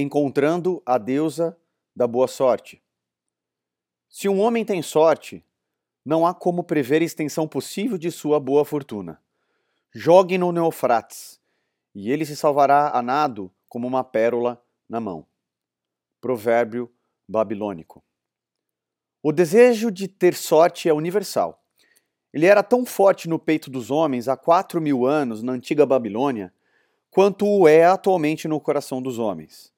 encontrando a deusa da boa sorte. Se um homem tem sorte, não há como prever a extensão possível de sua boa fortuna. Jogue no Neofrates, e ele se salvará a nado como uma pérola na mão. Provérbio babilônico. O desejo de ter sorte é universal. Ele era tão forte no peito dos homens há quatro mil anos na antiga Babilônia, quanto o é atualmente no coração dos homens.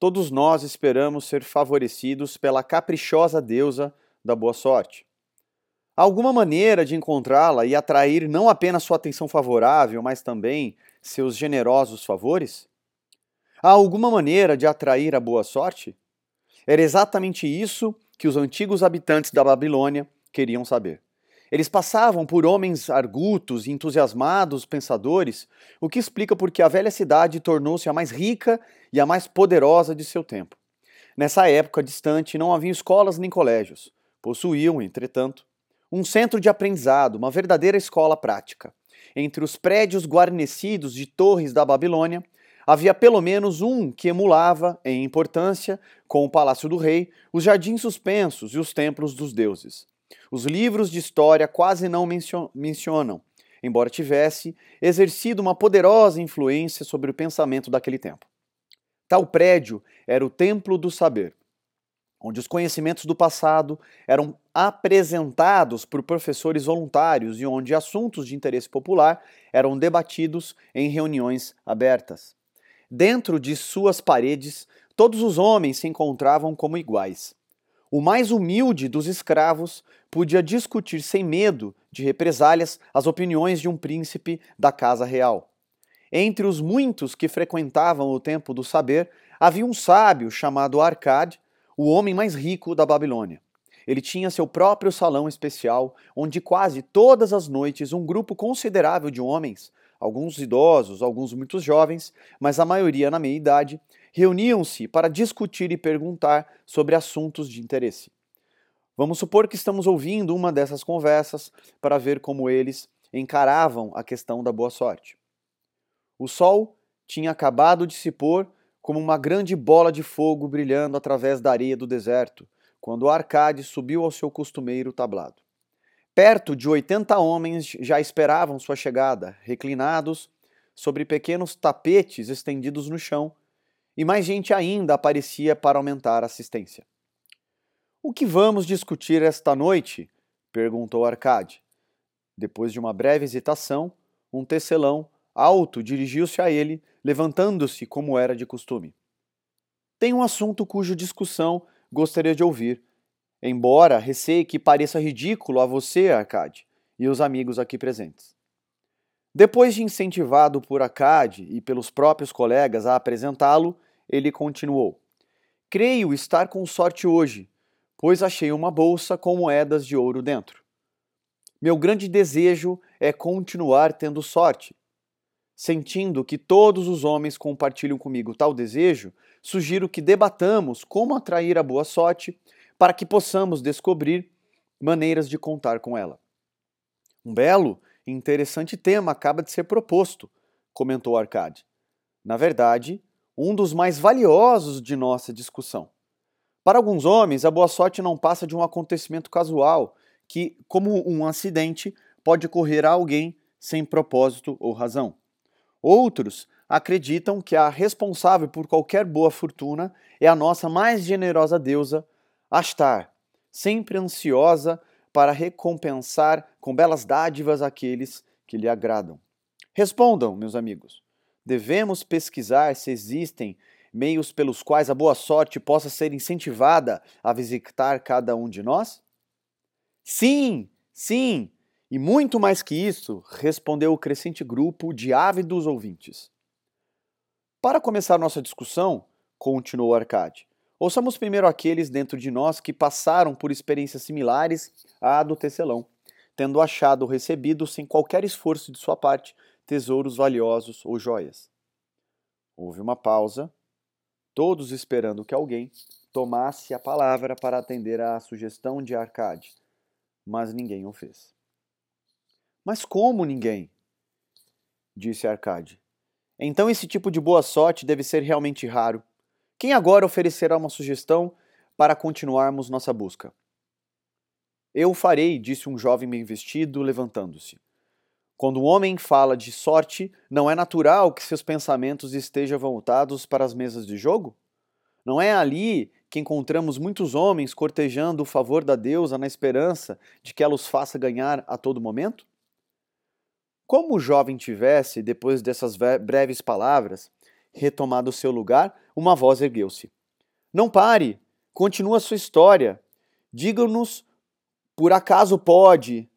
Todos nós esperamos ser favorecidos pela caprichosa deusa da boa sorte. Há alguma maneira de encontrá-la e atrair não apenas sua atenção favorável, mas também seus generosos favores? Há alguma maneira de atrair a boa sorte? Era exatamente isso que os antigos habitantes da Babilônia queriam saber. Eles passavam por homens argutos entusiasmados pensadores, o que explica por que a velha cidade tornou-se a mais rica e a mais poderosa de seu tempo. Nessa época distante não havia escolas nem colégios. Possuíam, entretanto, um centro de aprendizado, uma verdadeira escola prática. Entre os prédios guarnecidos de torres da Babilônia, havia pelo menos um que emulava, em importância, com o Palácio do Rei, os jardins suspensos e os templos dos deuses. Os livros de história quase não mencionam, embora tivesse exercido uma poderosa influência sobre o pensamento daquele tempo. Tal prédio era o Templo do Saber, onde os conhecimentos do passado eram apresentados por professores voluntários e onde assuntos de interesse popular eram debatidos em reuniões abertas. Dentro de suas paredes, todos os homens se encontravam como iguais. O mais humilde dos escravos podia discutir sem medo de represálias as opiniões de um príncipe da casa real. Entre os muitos que frequentavam o Templo do Saber, havia um sábio chamado Arcade, o homem mais rico da Babilônia. Ele tinha seu próprio salão especial, onde quase todas as noites um grupo considerável de homens, alguns idosos, alguns muito jovens, mas a maioria na meia idade, reuniam-se para discutir e perguntar sobre assuntos de interesse. Vamos supor que estamos ouvindo uma dessas conversas para ver como eles encaravam a questão da boa sorte. O sol tinha acabado de se pôr como uma grande bola de fogo brilhando através da areia do deserto, quando Arcade subiu ao seu costumeiro tablado. Perto de 80 homens já esperavam sua chegada, reclinados sobre pequenos tapetes estendidos no chão, e mais gente ainda aparecia para aumentar a assistência. O que vamos discutir esta noite? perguntou Arcade. Depois de uma breve hesitação, um tecelão alto dirigiu-se a ele, levantando-se como era de costume. Tem um assunto cuja discussão gostaria de ouvir, embora receie que pareça ridículo a você, Arcade, e os amigos aqui presentes. Depois de incentivado por Acade e pelos próprios colegas a apresentá-lo, ele continuou: Creio estar com sorte hoje, pois achei uma bolsa com moedas de ouro dentro. Meu grande desejo é continuar tendo sorte. Sentindo que todos os homens compartilham comigo tal desejo, sugiro que debatamos como atrair a boa sorte para que possamos descobrir maneiras de contar com ela. Um belo interessante tema acaba de ser proposto, comentou Arcade. Na verdade, um dos mais valiosos de nossa discussão. Para alguns homens, a boa sorte não passa de um acontecimento casual que, como um acidente, pode ocorrer a alguém sem propósito ou razão. Outros acreditam que a responsável por qualquer boa fortuna é a nossa mais generosa deusa, Ashtar, sempre ansiosa para recompensar com belas dádivas aqueles que lhe agradam. Respondam, meus amigos. Devemos pesquisar se existem meios pelos quais a boa sorte possa ser incentivada a visitar cada um de nós? Sim, sim, e muito mais que isso, respondeu o crescente grupo de ávidos ouvintes. Para começar nossa discussão, continuou Arcade, Ouçamos primeiro aqueles dentro de nós que passaram por experiências similares à do tecelão, tendo achado ou recebido, sem qualquer esforço de sua parte, tesouros valiosos ou joias. Houve uma pausa, todos esperando que alguém tomasse a palavra para atender à sugestão de Arcade, mas ninguém o fez. Mas como ninguém? disse Arcade. Então esse tipo de boa sorte deve ser realmente raro Quem agora oferecerá uma sugestão para continuarmos nossa busca? Eu farei, disse um jovem bem vestido, levantando-se. Quando o homem fala de sorte, não é natural que seus pensamentos estejam voltados para as mesas de jogo? Não é ali que encontramos muitos homens cortejando o favor da deusa na esperança de que ela os faça ganhar a todo momento? Como o jovem tivesse, depois dessas breves palavras, retomado seu lugar, uma voz ergueu-se. Não pare, continua sua história. Diga-nos, por acaso pode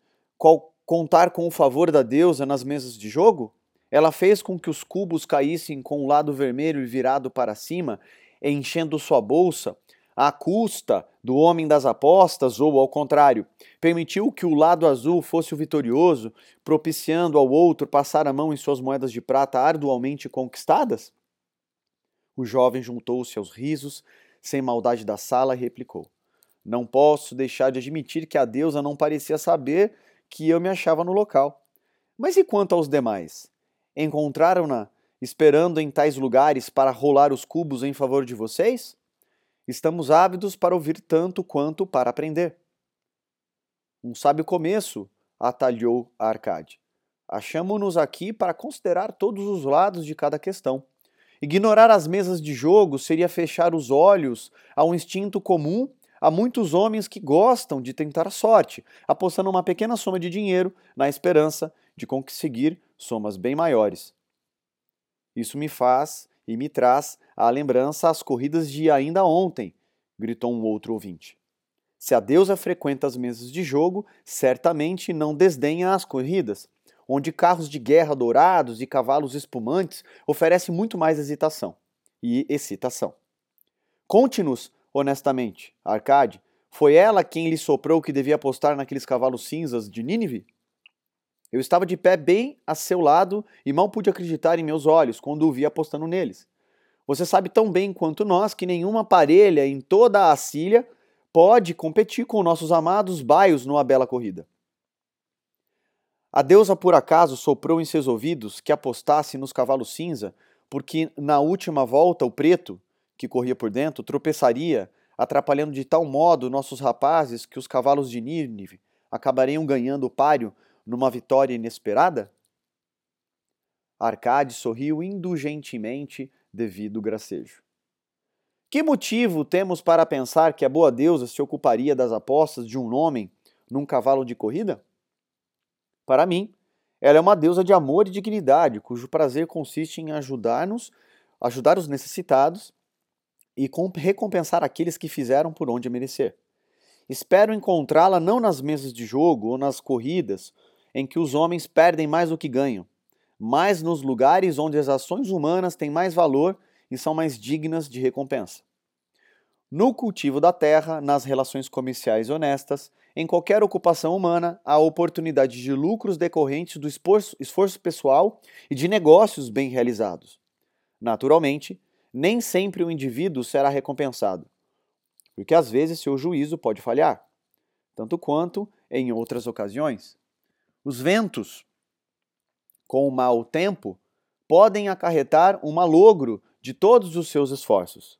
contar com o favor da deusa nas mesas de jogo? Ela fez com que os cubos caíssem com o lado vermelho virado para cima, enchendo sua bolsa, à custa do homem das apostas, ou ao contrário, permitiu que o lado azul fosse o vitorioso, propiciando ao outro passar a mão em suas moedas de prata arduamente conquistadas? O jovem juntou-se aos risos, sem maldade da sala, e replicou: Não posso deixar de admitir que a deusa não parecia saber que eu me achava no local. Mas e quanto aos demais? Encontraram-na esperando em tais lugares para rolar os cubos em favor de vocês? Estamos ávidos para ouvir tanto quanto para aprender. Um sábio começo, atalhou Arcade. Achamo-nos aqui para considerar todos os lados de cada questão. Ignorar as mesas de jogo seria fechar os olhos a um instinto comum a muitos homens que gostam de tentar a sorte, apostando uma pequena soma de dinheiro na esperança de conseguir somas bem maiores. Isso me faz e me traz à lembrança as corridas de ainda ontem, gritou um outro ouvinte. Se a deusa frequenta as mesas de jogo, certamente não desdenha as corridas onde carros de guerra dourados e cavalos espumantes oferecem muito mais hesitação e excitação. Conte-nos, honestamente, Arcade, foi ela quem lhe soprou que devia apostar naqueles cavalos cinzas de Nínive? Eu estava de pé bem a seu lado e mal pude acreditar em meus olhos quando o vi apostando neles. Você sabe tão bem quanto nós que nenhuma parelha em toda a Síria pode competir com nossos amados baios numa bela corrida. A deusa por acaso soprou em seus ouvidos que apostasse nos cavalos cinza, porque na última volta o preto, que corria por dentro, tropeçaria, atrapalhando de tal modo nossos rapazes que os cavalos de Nínive acabariam ganhando o páreo numa vitória inesperada? Arcade sorriu indulgentemente devido ao gracejo. Que motivo temos para pensar que a boa deusa se ocuparia das apostas de um homem num cavalo de corrida? Para mim, ela é uma deusa de amor e dignidade, cujo prazer consiste em ajudar-nos, ajudar os necessitados e recompensar aqueles que fizeram por onde merecer. Espero encontrá-la não nas mesas de jogo ou nas corridas, em que os homens perdem mais do que ganham, mas nos lugares onde as ações humanas têm mais valor e são mais dignas de recompensa. No cultivo da terra, nas relações comerciais honestas, em qualquer ocupação humana, há oportunidade de lucros decorrentes do esforço, esforço pessoal e de negócios bem realizados. Naturalmente, nem sempre o indivíduo será recompensado, porque às vezes seu juízo pode falhar, tanto quanto em outras ocasiões. Os ventos, com o mau tempo, podem acarretar um malogro de todos os seus esforços,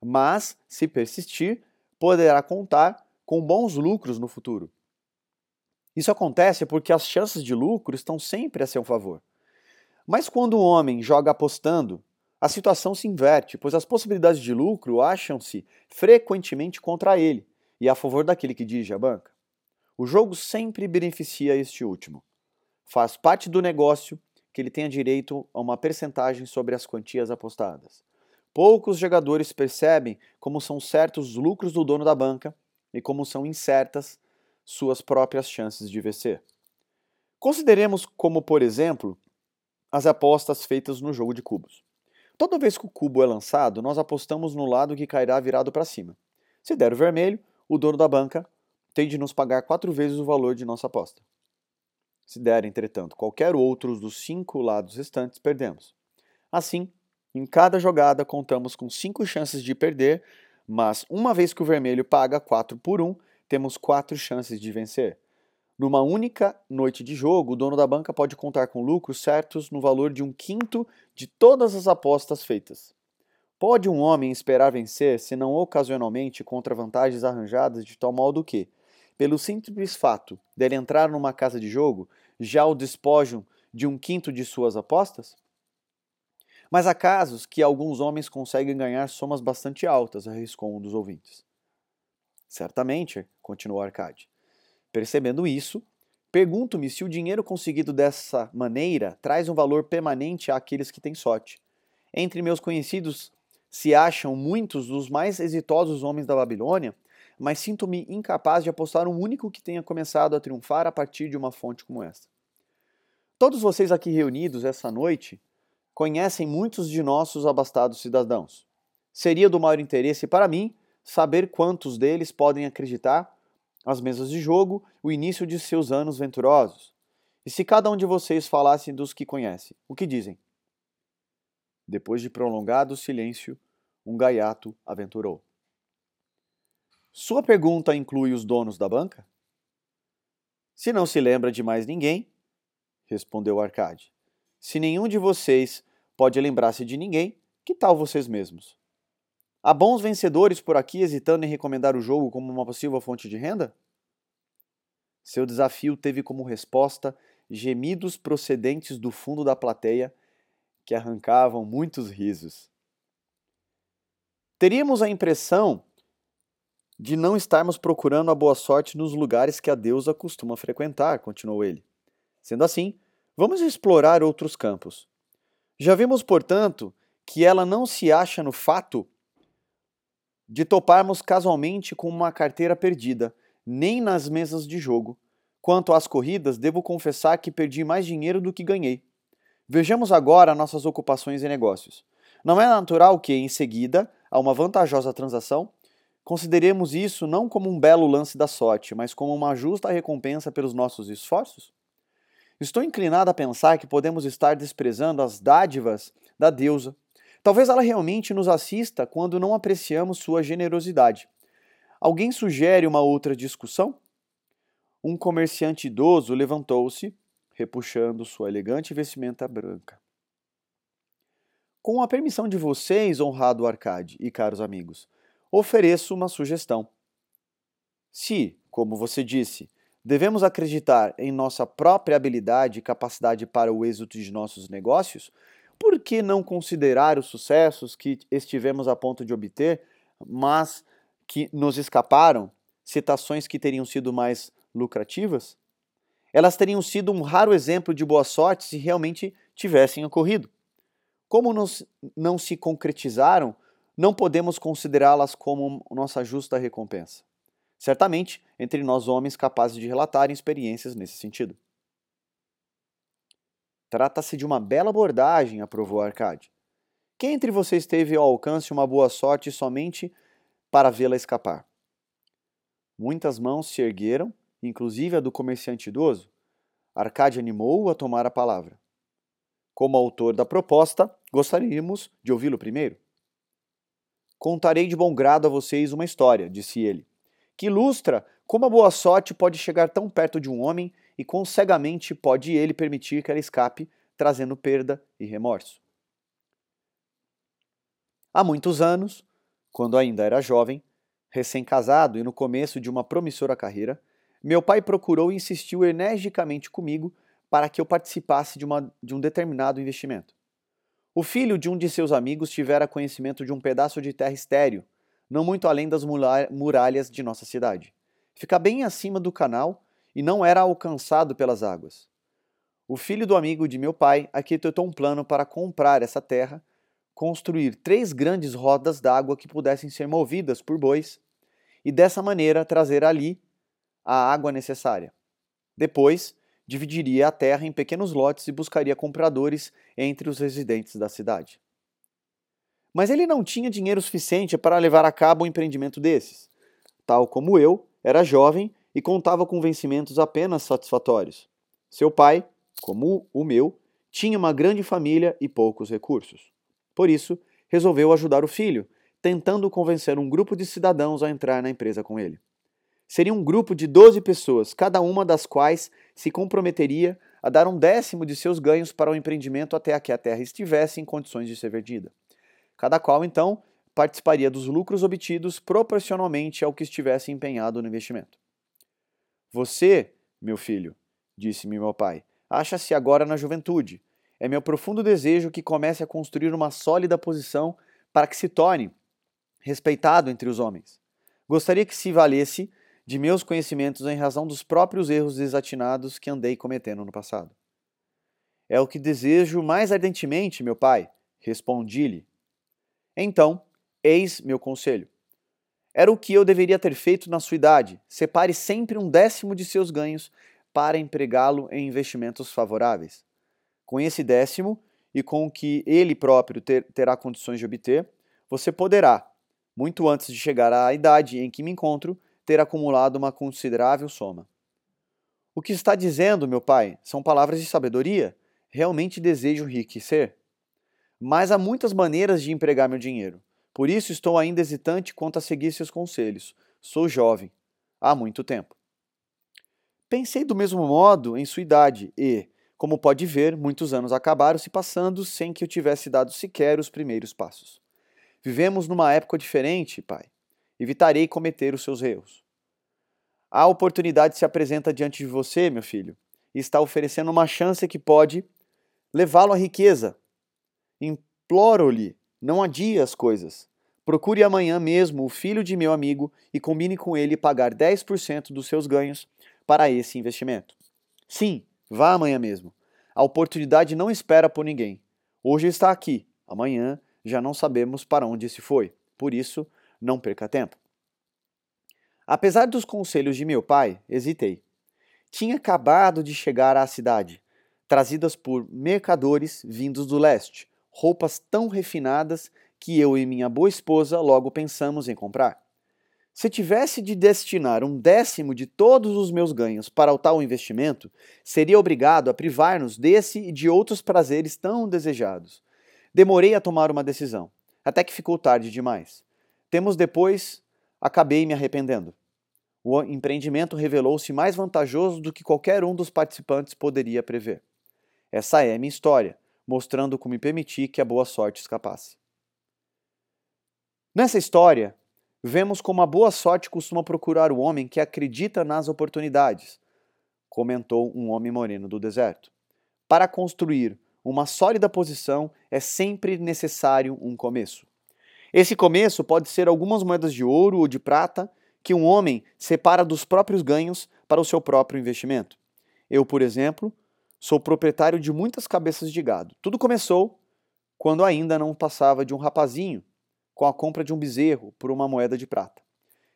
mas, se persistir, poderá contar com bons lucros no futuro. Isso acontece porque as chances de lucro estão sempre a seu favor. Mas quando o homem joga apostando, a situação se inverte, pois as possibilidades de lucro acham-se frequentemente contra ele e a favor daquele que dirige a banca. O jogo sempre beneficia este último. Faz parte do negócio que ele tenha direito a uma percentagem sobre as quantias apostadas. Poucos jogadores percebem como são certos os lucros do dono da banca e como são incertas suas próprias chances de vencer. Consideremos como, por exemplo, as apostas feitas no jogo de cubos. Toda vez que o cubo é lançado, nós apostamos no lado que cairá virado para cima. Se der o vermelho, o dono da banca tem de nos pagar quatro vezes o valor de nossa aposta. Se der, entretanto, qualquer outro dos cinco lados restantes, perdemos. Assim, em cada jogada contamos com cinco chances de perder mas uma vez que o vermelho paga 4 por 1, temos 4 chances de vencer. Numa única noite de jogo, o dono da banca pode contar com lucros certos no valor de um quinto de todas as apostas feitas. Pode um homem esperar vencer, se não ocasionalmente, contra vantagens arranjadas de tal modo que, pelo simples fato dele entrar numa casa de jogo, já o despojam de um quinto de suas apostas? Mas há casos que alguns homens conseguem ganhar somas bastante altas, arriscou um dos ouvintes. Certamente, continuou Arcade. Percebendo isso, pergunto-me se o dinheiro conseguido dessa maneira traz um valor permanente àqueles que têm sorte. Entre meus conhecidos se acham muitos dos mais exitosos homens da Babilônia, mas sinto-me incapaz de apostar um único que tenha começado a triunfar a partir de uma fonte como esta. Todos vocês aqui reunidos essa noite conhecem muitos de nossos abastados cidadãos. Seria do maior interesse para mim saber quantos deles podem acreditar às mesas de jogo o início de seus anos venturosos. E se cada um de vocês falasse dos que conhece, o que dizem? Depois de prolongado silêncio, um gaiato aventurou. Sua pergunta inclui os donos da banca? Se não se lembra de mais ninguém, respondeu Arcade. Se nenhum de vocês pode lembrar-se de ninguém, que tal vocês mesmos? Há bons vencedores por aqui hesitando em recomendar o jogo como uma possível fonte de renda? Seu desafio teve como resposta gemidos procedentes do fundo da plateia que arrancavam muitos risos. Teríamos a impressão de não estarmos procurando a boa sorte nos lugares que a deusa costuma frequentar, continuou ele. Sendo assim, Vamos explorar outros campos. Já vimos, portanto, que ela não se acha no fato de toparmos casualmente com uma carteira perdida, nem nas mesas de jogo. Quanto às corridas, devo confessar que perdi mais dinheiro do que ganhei. Vejamos agora nossas ocupações e negócios. Não é natural que, em seguida, a uma vantajosa transação, consideremos isso não como um belo lance da sorte, mas como uma justa recompensa pelos nossos esforços? Estou inclinado a pensar que podemos estar desprezando as dádivas da deusa. Talvez ela realmente nos assista quando não apreciamos sua generosidade. Alguém sugere uma outra discussão? Um comerciante idoso levantou-se, repuxando sua elegante vestimenta branca. Com a permissão de vocês, honrado Arcade e caros amigos, ofereço uma sugestão. Se, como você disse, Devemos acreditar em nossa própria habilidade e capacidade para o êxito de nossos negócios? Por que não considerar os sucessos que estivemos a ponto de obter, mas que nos escaparam, citações que teriam sido mais lucrativas? Elas teriam sido um raro exemplo de boa sorte se realmente tivessem ocorrido. Como não se concretizaram, não podemos considerá-las como nossa justa recompensa. Certamente, entre nós homens capazes de relatarem experiências nesse sentido. Trata-se de uma bela abordagem, aprovou Arcade. Quem entre vocês teve ao alcance uma boa sorte somente para vê-la escapar? Muitas mãos se ergueram, inclusive a do comerciante idoso. Arcade animou-o a tomar a palavra. Como autor da proposta, gostaríamos de ouvi-lo primeiro. Contarei de bom grado a vocês uma história, disse ele que ilustra como a boa sorte pode chegar tão perto de um homem e quão cegamente pode ele permitir que ela escape, trazendo perda e remorso. Há muitos anos, quando ainda era jovem, recém-casado e no começo de uma promissora carreira, meu pai procurou e insistiu energicamente comigo para que eu participasse de, uma, de um determinado investimento. O filho de um de seus amigos tivera conhecimento de um pedaço de terra estéreo não muito além das muralhas de nossa cidade. Fica bem acima do canal e não era alcançado pelas águas. O filho do amigo de meu pai arquitetou um plano para comprar essa terra, construir três grandes rodas d'água que pudessem ser movidas por bois e dessa maneira trazer ali a água necessária. Depois, dividiria a terra em pequenos lotes e buscaria compradores entre os residentes da cidade. Mas ele não tinha dinheiro suficiente para levar a cabo um empreendimento desses. Tal como eu, era jovem e contava com vencimentos apenas satisfatórios. Seu pai, como o meu, tinha uma grande família e poucos recursos. Por isso, resolveu ajudar o filho, tentando convencer um grupo de cidadãos a entrar na empresa com ele. Seria um grupo de 12 pessoas, cada uma das quais se comprometeria a dar um décimo de seus ganhos para o empreendimento até que a terra estivesse em condições de ser vendida. Cada qual, então, participaria dos lucros obtidos proporcionalmente ao que estivesse empenhado no investimento. Você, meu filho, disse-me meu pai, acha-se agora na juventude. É meu profundo desejo que comece a construir uma sólida posição para que se torne respeitado entre os homens. Gostaria que se valesse de meus conhecimentos em razão dos próprios erros desatinados que andei cometendo no passado. É o que desejo mais ardentemente, meu pai, respondi-lhe. Então, eis meu conselho. Era o que eu deveria ter feito na sua idade. Separe sempre um décimo de seus ganhos para empregá-lo em investimentos favoráveis. Com esse décimo e com o que ele próprio ter, terá condições de obter, você poderá, muito antes de chegar à idade em que me encontro, ter acumulado uma considerável soma. O que está dizendo, meu pai, são palavras de sabedoria. Realmente desejo enriquecer. Mas há muitas maneiras de empregar meu dinheiro. Por isso estou ainda hesitante quanto a seguir seus conselhos. Sou jovem, há muito tempo. Pensei do mesmo modo em sua idade e, como pode ver, muitos anos acabaram se passando sem que eu tivesse dado sequer os primeiros passos. Vivemos numa época diferente, pai. Evitarei cometer os seus erros. A oportunidade se apresenta diante de você, meu filho, e está oferecendo uma chance que pode levá-lo à riqueza. Imploro-lhe, não adie as coisas. Procure amanhã mesmo o filho de meu amigo e combine com ele pagar 10% dos seus ganhos para esse investimento. Sim, vá amanhã mesmo. A oportunidade não espera por ninguém. Hoje está aqui, amanhã já não sabemos para onde se foi. Por isso, não perca tempo. Apesar dos conselhos de meu pai, hesitei. Tinha acabado de chegar à cidade, trazidas por mercadores vindos do leste, roupas tão refinadas que eu e minha boa esposa logo pensamos em comprar. Se tivesse de destinar um décimo de todos os meus ganhos para o tal investimento, seria obrigado a privar-nos desse e de outros prazeres tão desejados. Demorei a tomar uma decisão, até que ficou tarde demais. Temos depois, acabei me arrependendo. O empreendimento revelou-se mais vantajoso do que qualquer um dos participantes poderia prever. Essa é a minha história, mostrando como me permiti que a boa sorte escapasse. Nessa história, vemos como a boa sorte costuma procurar o homem que acredita nas oportunidades, comentou um homem moreno do deserto. Para construir uma sólida posição é sempre necessário um começo. Esse começo pode ser algumas moedas de ouro ou de prata que um homem separa dos próprios ganhos para o seu próprio investimento. Eu, por exemplo, sou proprietário de muitas cabeças de gado. Tudo começou quando ainda não passava de um rapazinho com a compra de um bezerro por uma moeda de prata.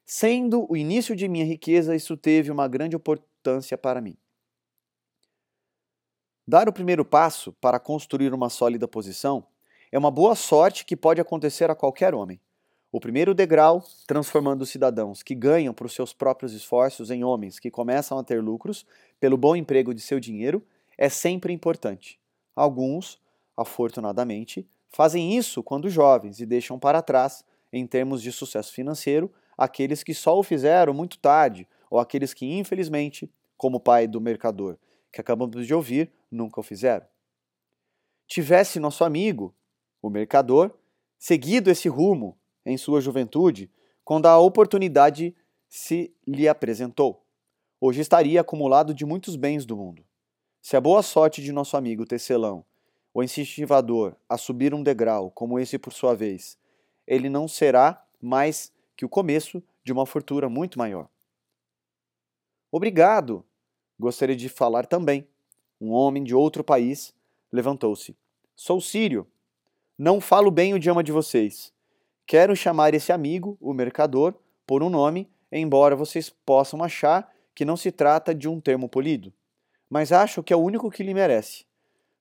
Sendo o início de minha riqueza, isso teve uma grande importância para mim. Dar o primeiro passo para construir uma sólida posição é uma boa sorte que pode acontecer a qualquer homem. O primeiro degrau, transformando os cidadãos que ganham por seus próprios esforços em homens que começam a ter lucros pelo bom emprego de seu dinheiro, é sempre importante. Alguns, afortunadamente, Fazem isso quando jovens e deixam para trás, em termos de sucesso financeiro, aqueles que só o fizeram muito tarde ou aqueles que, infelizmente, como o pai do mercador, que acabamos de ouvir, nunca o fizeram. Tivesse nosso amigo, o mercador, seguido esse rumo em sua juventude, quando a oportunidade se lhe apresentou. Hoje estaria acumulado de muitos bens do mundo. Se a boa sorte de nosso amigo tecelão o incentivador a subir um degrau, como esse por sua vez, ele não será mais que o começo de uma fortuna muito maior. Obrigado! Gostaria de falar também. Um homem de outro país levantou-se. Sou sírio. Não falo bem o idioma de vocês. Quero chamar esse amigo, o mercador, por um nome, embora vocês possam achar que não se trata de um termo polido. Mas acho que é o único que lhe merece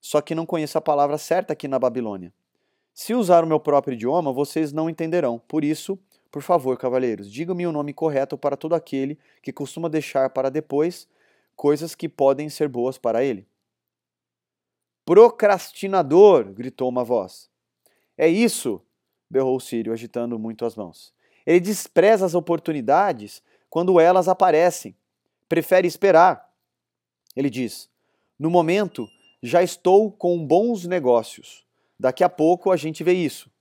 só que não conheço a palavra certa aqui na Babilônia. Se usar o meu próprio idioma, vocês não entenderão. Por isso, por favor, cavalheiros, digam-me o nome correto para todo aquele que costuma deixar para depois coisas que podem ser boas para ele. Procrastinador! gritou uma voz. É isso! berrou Sírio, agitando muito as mãos. Ele despreza as oportunidades quando elas aparecem. Prefere esperar. Ele diz: No momento já estou com bons negócios. Daqui a pouco a gente vê isso.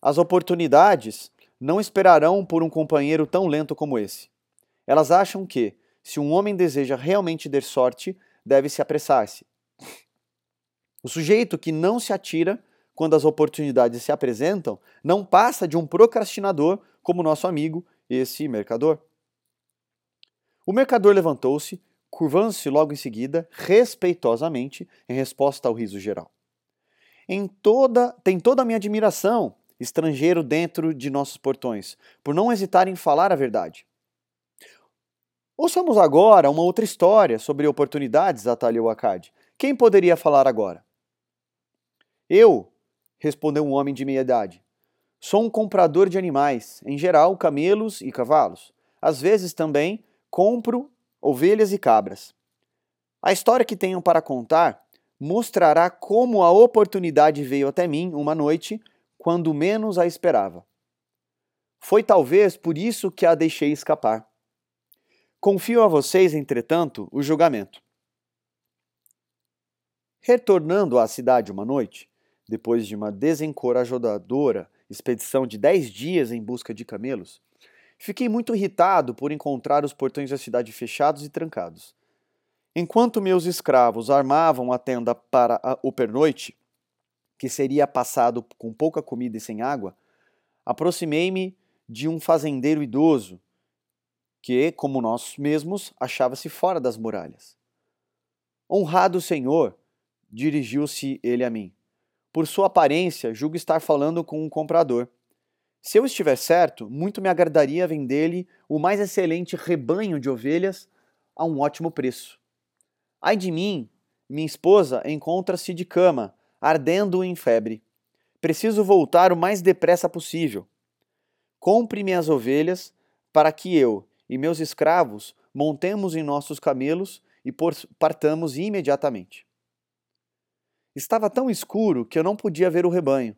As oportunidades não esperarão por um companheiro tão lento como esse. Elas acham que, se um homem deseja realmente ter sorte, deve se apressar-se. O sujeito que não se atira quando as oportunidades se apresentam não passa de um procrastinador como nosso amigo, esse mercador. O mercador levantou-se, curvando-se logo em seguida, respeitosamente, em resposta ao riso geral. Em toda, tem toda a minha admiração, estrangeiro dentro de nossos portões, por não hesitar em falar a verdade. Ouçamos agora uma outra história sobre oportunidades, atalhou Acade. Quem poderia falar agora? Eu, respondeu um homem de meia idade. Sou um comprador de animais, em geral camelos e cavalos. Às vezes também compro ovelhas e cabras. A história que tenho para contar mostrará como a oportunidade veio até mim uma noite quando menos a esperava. Foi talvez por isso que a deixei escapar. Confio a vocês, entretanto, o julgamento. Retornando à cidade uma noite, depois de uma desencorajadora expedição de dez dias em busca de camelos, fiquei muito irritado por encontrar os portões da cidade fechados e trancados. Enquanto meus escravos armavam a tenda para o pernoite, que seria passado com pouca comida e sem água, aproximei-me de um fazendeiro idoso que, como nós mesmos, achava-se fora das muralhas. Honrado Senhor, dirigiu-se ele a mim. Por sua aparência, julgo estar falando com um comprador. Se eu estiver certo, muito me agradaria vender-lhe o mais excelente rebanho de ovelhas a um ótimo preço. Ai de mim, minha esposa encontra-se de cama, ardendo em febre. Preciso voltar o mais depressa possível. Compre minhas ovelhas para que eu, e meus escravos montemos em nossos camelos e partamos imediatamente. Estava tão escuro que eu não podia ver o rebanho,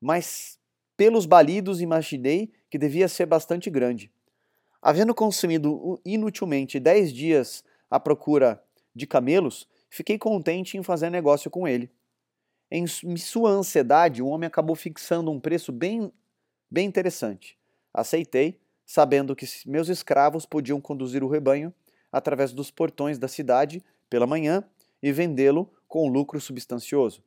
mas pelos balidos imaginei que devia ser bastante grande. Havendo consumido inutilmente dez dias à procura de camelos, fiquei contente em fazer negócio com ele. Em sua ansiedade, o homem acabou fixando um preço bem, bem interessante. Aceitei sabendo que meus escravos podiam conduzir o rebanho através dos portões da cidade pela manhã e vendê-lo com lucro substancioso.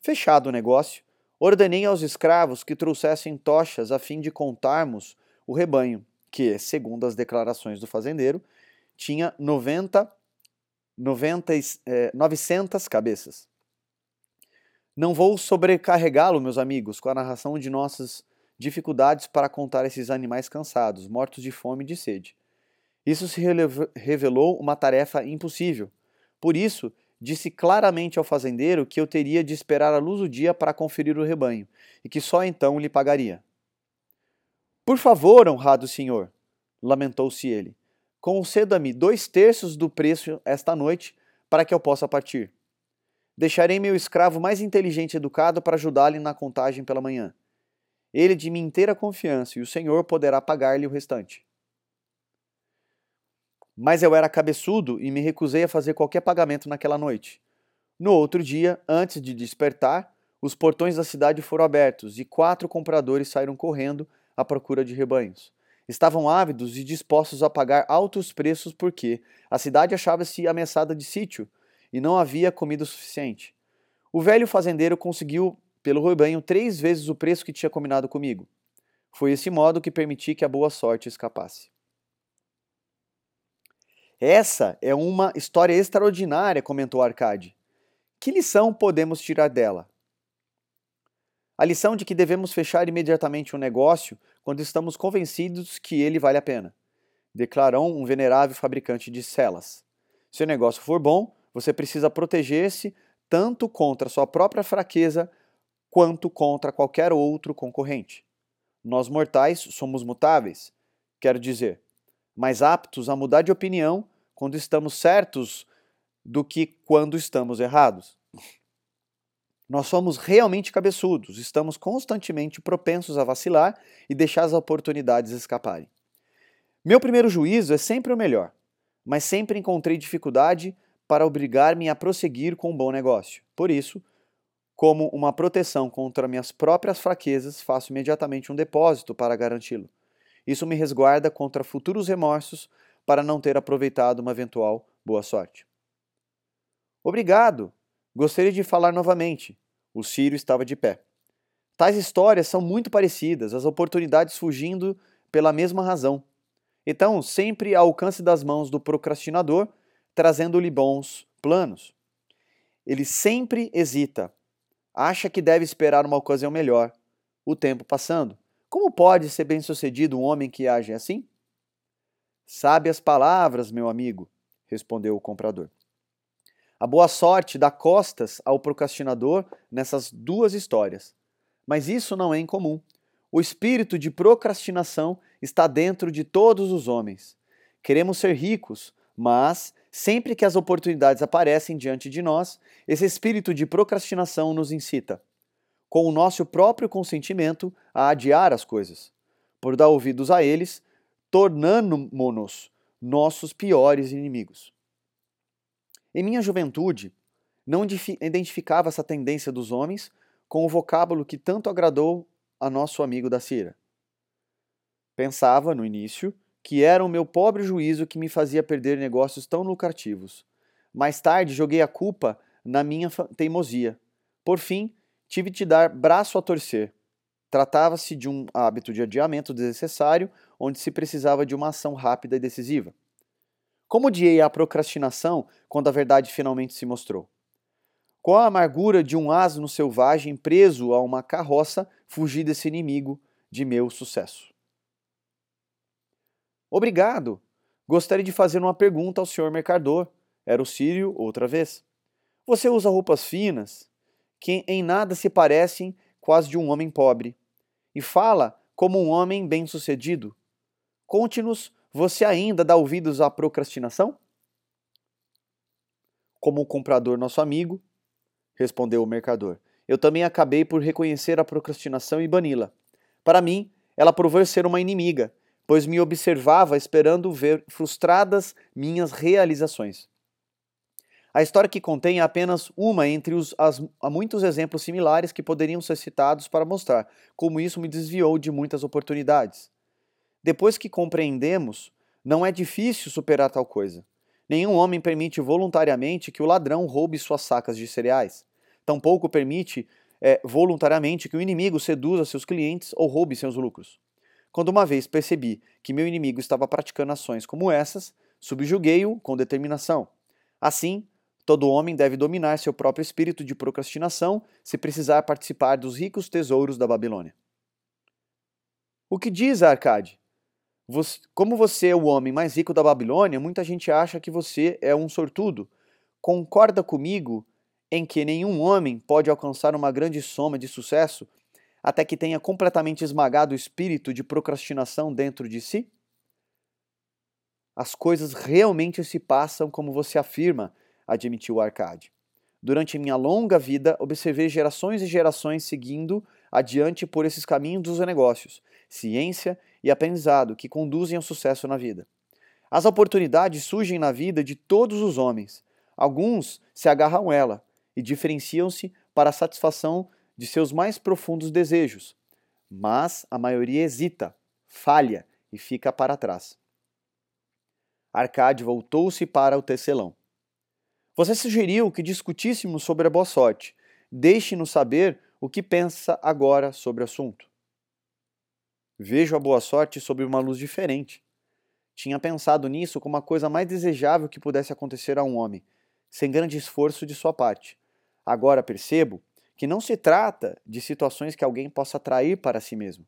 Fechado o negócio, ordenei aos escravos que trouxessem tochas a fim de contarmos o rebanho, que, segundo as declarações do fazendeiro, tinha 90, 90 eh, 900 cabeças. Não vou sobrecarregá-lo, meus amigos, com a narração de nossas dificuldades para contar esses animais cansados, mortos de fome e de sede. Isso se revelou uma tarefa impossível. Por isso, disse claramente ao fazendeiro que eu teria de esperar a luz do dia para conferir o rebanho, e que só então lhe pagaria. Por favor, honrado senhor, lamentou-se ele, conceda-me dois terços do preço esta noite para que eu possa partir. Deixarei meu escravo mais inteligente e educado para ajudá-lo na contagem pela manhã. Ele de minha inteira confiança, e o Senhor poderá pagar-lhe o restante. Mas eu era cabeçudo e me recusei a fazer qualquer pagamento naquela noite. No outro dia, antes de despertar, os portões da cidade foram abertos e quatro compradores saíram correndo à procura de rebanhos. Estavam ávidos e dispostos a pagar altos preços porque a cidade achava-se ameaçada de sítio e não havia comida suficiente. O velho fazendeiro conseguiu pelo rebanho três vezes o preço que tinha combinado comigo. Foi esse modo que permiti que a boa sorte escapasse. Essa é uma história extraordinária, comentou Arcade. Que lição podemos tirar dela? A lição de que devemos fechar imediatamente um negócio quando estamos convencidos que ele vale a pena, declarou um venerável fabricante de celas. Se o negócio for bom, você precisa proteger-se tanto contra sua própria fraqueza quanto contra qualquer outro concorrente. Nós mortais somos mutáveis, quero dizer, mais aptos a mudar de opinião quando estamos certos do que quando estamos errados. Nós somos realmente cabeçudos, estamos constantemente propensos a vacilar e deixar as oportunidades escaparem. Meu primeiro juízo é sempre o melhor, mas sempre encontrei dificuldade para obrigar-me a prosseguir com um bom negócio. Por isso, como uma proteção contra minhas próprias fraquezas, faço imediatamente um depósito para garanti-lo. Isso me resguarda contra futuros remorsos para não ter aproveitado uma eventual boa sorte. Obrigado! Gostaria de falar novamente. O Sírio estava de pé. Tais histórias são muito parecidas, as oportunidades fugindo pela mesma razão. Então, sempre ao alcance das mãos do procrastinador, trazendo-lhe bons planos. Ele sempre hesita, acha que deve esperar uma ocasião melhor, o tempo passando. Como pode ser bem-sucedido um homem que age assim? Sabe as palavras, meu amigo, respondeu o comprador. A boa sorte dá costas ao procrastinador nessas duas histórias. Mas isso não é incomum. O espírito de procrastinação está dentro de todos os homens. Queremos ser ricos, mas sempre que as oportunidades aparecem diante de nós, esse espírito de procrastinação nos incita, com o nosso próprio consentimento, a adiar as coisas. Por dar ouvidos a eles, tornando-nos nossos piores inimigos. Em minha juventude, não identificava essa tendência dos homens com o vocábulo que tanto agradou a nosso amigo da Cira. Pensava, no início, que era o meu pobre juízo que me fazia perder negócios tão lucrativos. Mais tarde, joguei a culpa na minha teimosia. Por fim, tive de dar braço a torcer. Tratava-se de um hábito de adiamento desnecessário, onde se precisava de uma ação rápida e decisiva. Como odiei a procrastinação quando a verdade finalmente se mostrou? Com a amargura de um asno selvagem preso a uma carroça, fugi desse inimigo de meu sucesso. Obrigado! Gostaria de fazer uma pergunta ao senhor mercador. Era o Sírio outra vez. Você usa roupas finas, que em nada se parecem as de um homem pobre, e fala como um homem bem-sucedido. Conte-nos, você ainda dá ouvidos à procrastinação? Como o comprador, nosso amigo, respondeu o mercador. Eu também acabei por reconhecer a procrastinação e bani-la. Para mim, ela provou ser uma inimiga, pois me observava esperando ver frustradas minhas realizações. A história que contém é apenas uma entre os as, muitos exemplos similares que poderiam ser citados para mostrar como isso me desviou de muitas oportunidades. Depois que compreendemos, não é difícil superar tal coisa. Nenhum homem permite voluntariamente que o ladrão roube suas sacas de cereais. Tampouco permite é, voluntariamente que o inimigo seduza seus clientes ou roube seus lucros. Quando uma vez percebi que meu inimigo estava praticando ações como essas, subjuguei-o com determinação. Assim, todo homem deve dominar seu próprio espírito de procrastinação se precisar participar dos ricos tesouros da Babilônia. O que diz Arcade? Você, como você é o homem mais rico da Babilônia, muita gente acha que você é um sortudo. Concorda comigo em que nenhum homem pode alcançar uma grande soma de sucesso até que tenha completamente esmagado o espírito de procrastinação dentro de si? As coisas realmente se passam como você afirma, admitiu Arcade. Durante minha longa vida, observei gerações e gerações seguindo adiante por esses caminhos dos negócios, ciência e aprendizado que conduzem ao sucesso na vida. As oportunidades surgem na vida de todos os homens. Alguns se agarram a ela e diferenciam-se para a satisfação de seus mais profundos desejos, mas a maioria hesita, falha e fica para trás. Arcade voltou-se para o tecelão. Você sugeriu que discutíssemos sobre a boa sorte. Deixe-nos saber o que pensa agora sobre o assunto. Vejo a boa sorte sob uma luz diferente. Tinha pensado nisso como a coisa mais desejável que pudesse acontecer a um homem, sem grande esforço de sua parte. Agora percebo que não se trata de situações que alguém possa atrair para si mesmo.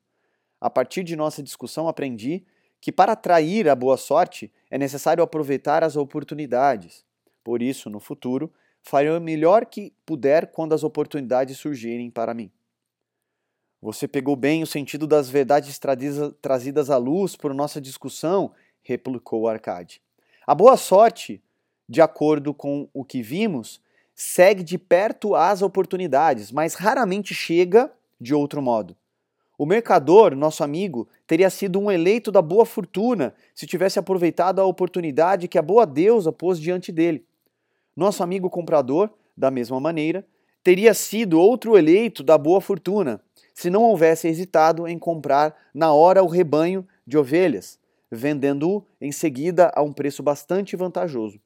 A partir de nossa discussão, aprendi que para atrair a boa sorte é necessário aproveitar as oportunidades. Por isso, no futuro, farei o melhor que puder quando as oportunidades surgirem para mim. Você pegou bem o sentido das verdades trazidas à luz por nossa discussão, replicou Arcade. A boa sorte, de acordo com o que vimos, segue de perto as oportunidades, mas raramente chega de outro modo. O mercador, nosso amigo, teria sido um eleito da boa fortuna se tivesse aproveitado a oportunidade que a boa deusa pôs diante dele. Nosso amigo comprador, da mesma maneira, teria sido outro eleito da boa fortuna, se não houvesse hesitado em comprar na hora o rebanho de ovelhas, vendendo-o em seguida a um preço bastante vantajoso.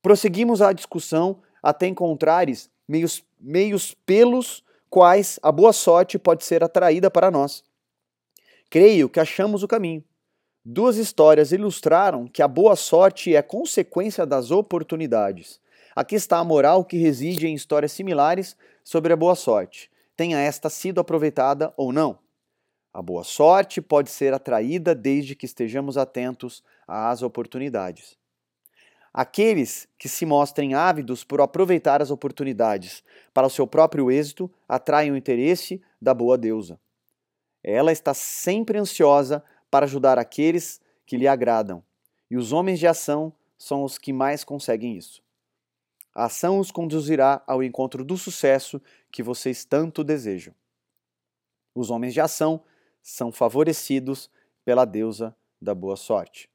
Prosseguimos a discussão até encontrares meios, meios pelos quais a boa sorte pode ser atraída para nós. Creio que achamos o caminho. Duas histórias ilustraram que a boa sorte é consequência das oportunidades. Aqui está a moral que reside em histórias similares sobre a boa sorte, tenha esta sido aproveitada ou não. A boa sorte pode ser atraída desde que estejamos atentos às oportunidades. Aqueles que se mostrem ávidos por aproveitar as oportunidades para o seu próprio êxito atraem o interesse da boa deusa. Ela está sempre ansiosa para ajudar aqueles que lhe agradam, e os homens de ação são os que mais conseguem isso. A ação os conduzirá ao encontro do sucesso que vocês tanto desejam. Os homens de ação são favorecidos pela deusa da boa sorte.